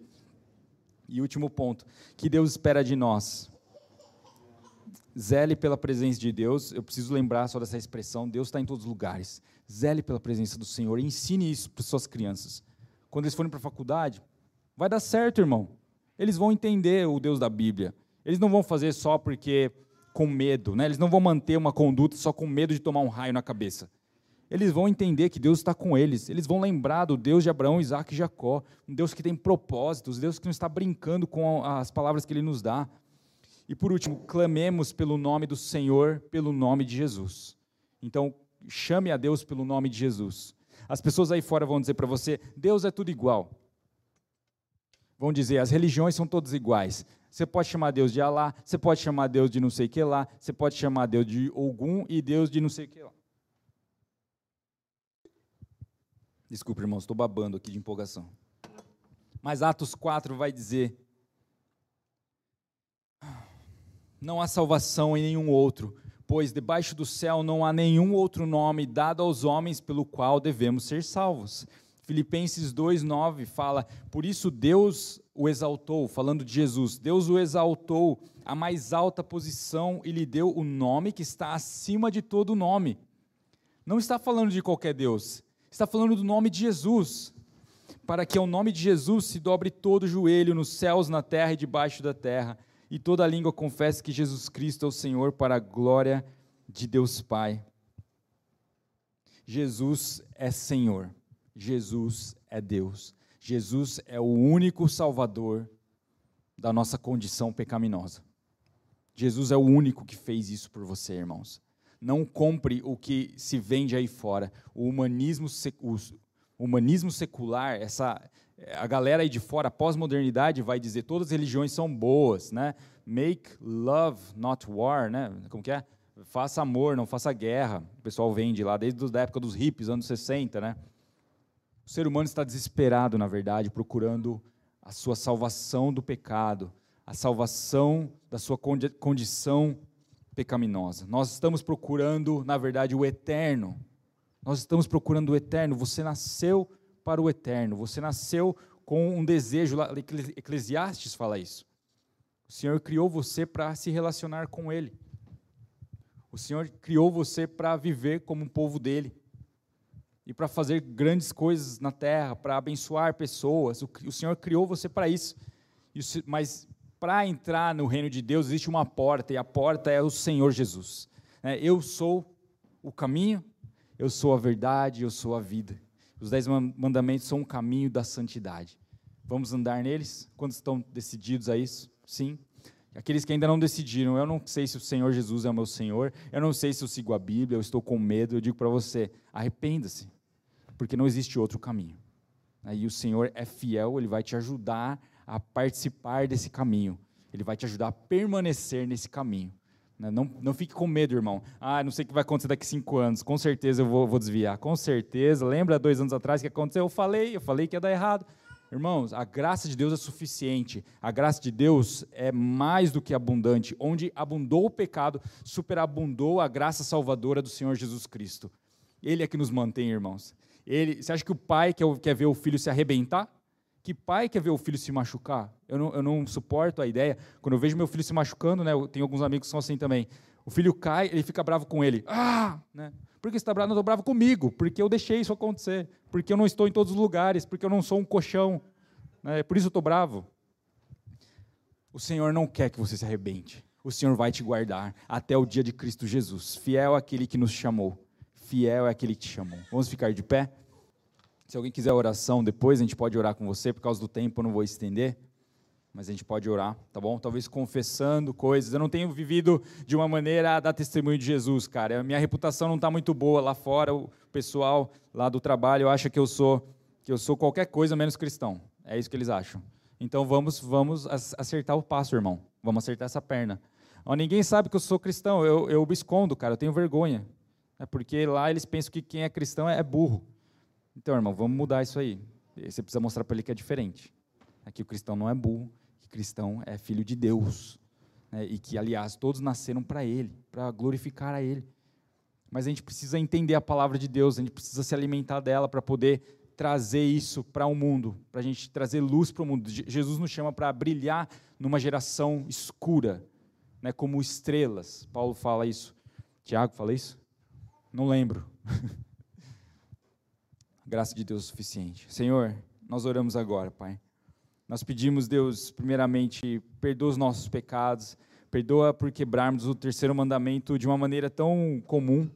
E último ponto, que Deus espera de nós. Zele pela presença de Deus, eu preciso lembrar só dessa expressão: Deus está em todos os lugares. Zele pela presença do Senhor, ensine isso para suas crianças. Quando eles forem para a faculdade, vai dar certo, irmão eles vão entender o Deus da Bíblia. Eles não vão fazer só porque com medo, né? Eles não vão manter uma conduta só com medo de tomar um raio na cabeça. Eles vão entender que Deus está com eles. Eles vão lembrar do Deus de Abraão, Isaac e Jacó, um Deus que tem propósitos, um Deus que não está brincando com as palavras que Ele nos dá. E por último, clamemos pelo nome do Senhor, pelo nome de Jesus. Então, chame a Deus pelo nome de Jesus. As pessoas aí fora vão dizer para você: Deus é tudo igual vão dizer, as religiões são todas iguais. Você pode chamar Deus de Alá, você pode chamar Deus de não sei que lá, você pode chamar Deus de Ogum e Deus de não sei que lá. Desculpa, irmãos, estou babando aqui de empolgação. Mas Atos 4 vai dizer: Não há salvação em nenhum outro, pois debaixo do céu não há nenhum outro nome dado aos homens pelo qual devemos ser salvos. Filipenses 2:9 fala: "Por isso Deus o exaltou", falando de Jesus. Deus o exaltou à mais alta posição e lhe deu o nome que está acima de todo nome. Não está falando de qualquer Deus, está falando do nome de Jesus. Para que ao nome de Jesus se dobre todo joelho nos céus, na terra e debaixo da terra, e toda língua confesse que Jesus Cristo é o Senhor para a glória de Deus Pai. Jesus é Senhor. Jesus é Deus. Jesus é o único Salvador da nossa condição pecaminosa. Jesus é o único que fez isso por você, irmãos. Não compre o que se vende aí fora. O humanismo, o humanismo secular, essa a galera aí de fora, a pós-modernidade vai dizer todas as religiões são boas, né? Make love, not war, né? Como que é? Faça amor, não faça guerra. O pessoal vende lá desde a época dos hippies, anos 60, né? O ser humano está desesperado, na verdade, procurando a sua salvação do pecado, a salvação da sua condição pecaminosa. Nós estamos procurando, na verdade, o eterno. Nós estamos procurando o eterno. Você nasceu para o eterno. Você nasceu com um desejo. Eclesiastes fala isso. O Senhor criou você para se relacionar com Ele. O Senhor criou você para viver como um povo dele e para fazer grandes coisas na terra, para abençoar pessoas. O, Senhor criou você para isso. Mas para entrar no reino de Deus existe uma porta, e a porta é o Senhor Jesus. É, eu sou o caminho, eu sou a verdade, eu sou a vida. Os dez mandamentos são o caminho da santidade. Vamos andar neles? Quando estão decididos a isso? Sim. Aqueles que ainda não decidiram, eu não sei se o Senhor Jesus é o meu Senhor, eu não sei se eu sigo a Bíblia, eu estou com medo, eu digo para você, arrependa-se porque não existe outro caminho. Aí o Senhor é fiel, ele vai te ajudar a participar desse caminho. Ele vai te ajudar a permanecer nesse caminho. Né? Não, não fique com medo, irmão. Ah, não sei o que vai acontecer daqui cinco anos. Com certeza eu vou, vou desviar. Com certeza. Lembra dois anos atrás que aconteceu? Eu falei, eu falei que ia dar errado. Irmãos, a graça de Deus é suficiente. A graça de Deus é mais do que abundante. Onde abundou o pecado, superabundou a graça salvadora do Senhor Jesus Cristo. Ele é que nos mantém, irmãos. Ele, você acha que o pai quer, quer ver o filho se arrebentar? Que pai quer ver o filho se machucar? Eu não, eu não suporto a ideia. Quando eu vejo meu filho se machucando, né, eu tenho alguns amigos que são assim também. O filho cai, ele fica bravo com ele. Ah! Né? Por que você está bravo? Não, estou bravo comigo, porque eu deixei isso acontecer. Porque eu não estou em todos os lugares, porque eu não sou um colchão. Né? Por isso eu estou bravo. O Senhor não quer que você se arrebente. O Senhor vai te guardar até o dia de Cristo Jesus. Fiel aquele que nos chamou fiel é aquele que te chamou. Vamos ficar de pé? Se alguém quiser oração depois, a gente pode orar com você, por causa do tempo eu não vou estender, mas a gente pode orar, tá bom? Talvez confessando coisas. Eu não tenho vivido de uma maneira a dar testemunho de Jesus, cara. A minha reputação não está muito boa lá fora, o pessoal lá do trabalho acha que eu sou que eu sou qualquer coisa menos cristão. É isso que eles acham. Então vamos vamos acertar o passo, irmão. Vamos acertar essa perna. Ó, ninguém sabe que eu sou cristão, eu, eu me escondo, cara, eu tenho vergonha. É porque lá eles pensam que quem é cristão é burro. Então, irmão, vamos mudar isso aí. Você precisa mostrar para ele que é diferente. Aqui o cristão não é burro, que cristão é filho de Deus. Né? E que, aliás, todos nasceram para Ele, para glorificar a Ele. Mas a gente precisa entender a palavra de Deus, a gente precisa se alimentar dela para poder trazer isso para o um mundo, para a gente trazer luz para o mundo. Jesus nos chama para brilhar numa geração escura, né, como estrelas. Paulo fala isso. Tiago fala isso? Não lembro. Graça de Deus é suficiente. Senhor, nós oramos agora, Pai. Nós pedimos, Deus, primeiramente, perdoa os nossos pecados, perdoa por quebrarmos o terceiro mandamento de uma maneira tão comum.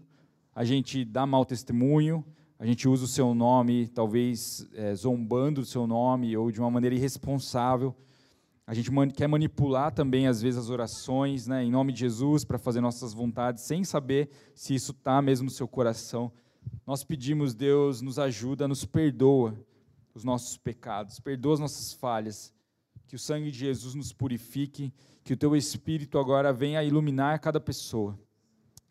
A gente dá mau testemunho, a gente usa o seu nome, talvez é, zombando do seu nome ou de uma maneira irresponsável. A gente quer manipular também, às vezes, as orações, né, em nome de Jesus, para fazer nossas vontades, sem saber se isso está mesmo no seu coração. Nós pedimos, Deus, nos ajuda, nos perdoa os nossos pecados, perdoa as nossas falhas, que o sangue de Jesus nos purifique, que o teu Espírito agora venha iluminar cada pessoa.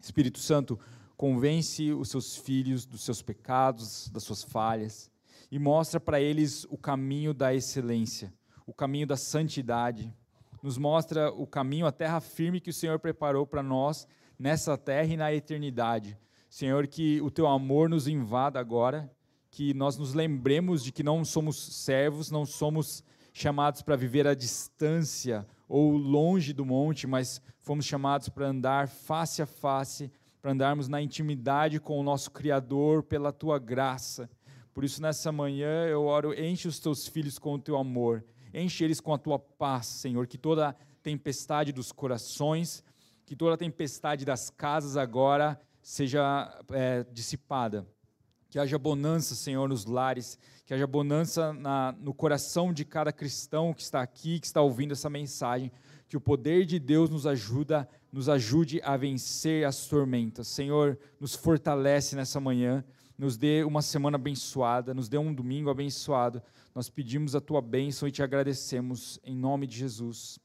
Espírito Santo, convence os seus filhos dos seus pecados, das suas falhas, e mostra para eles o caminho da excelência o caminho da santidade, nos mostra o caminho, a terra firme que o Senhor preparou para nós nessa terra e na eternidade. Senhor, que o teu amor nos invada agora, que nós nos lembremos de que não somos servos, não somos chamados para viver à distância ou longe do monte, mas fomos chamados para andar face a face, para andarmos na intimidade com o nosso Criador pela tua graça. Por isso, nessa manhã, eu oro, enche os teus filhos com o teu amor Enche eles com a tua paz, Senhor, que toda tempestade dos corações, que toda tempestade das casas agora seja é, dissipada. Que haja bonança, Senhor, nos lares, que haja bonança na, no coração de cada cristão que está aqui, que está ouvindo essa mensagem. Que o poder de Deus nos ajuda, nos ajude a vencer as tormentas. Senhor, nos fortalece nessa manhã, nos dê uma semana abençoada, nos dê um domingo abençoado nós pedimos a tua bênção e te agradecemos em nome de Jesus.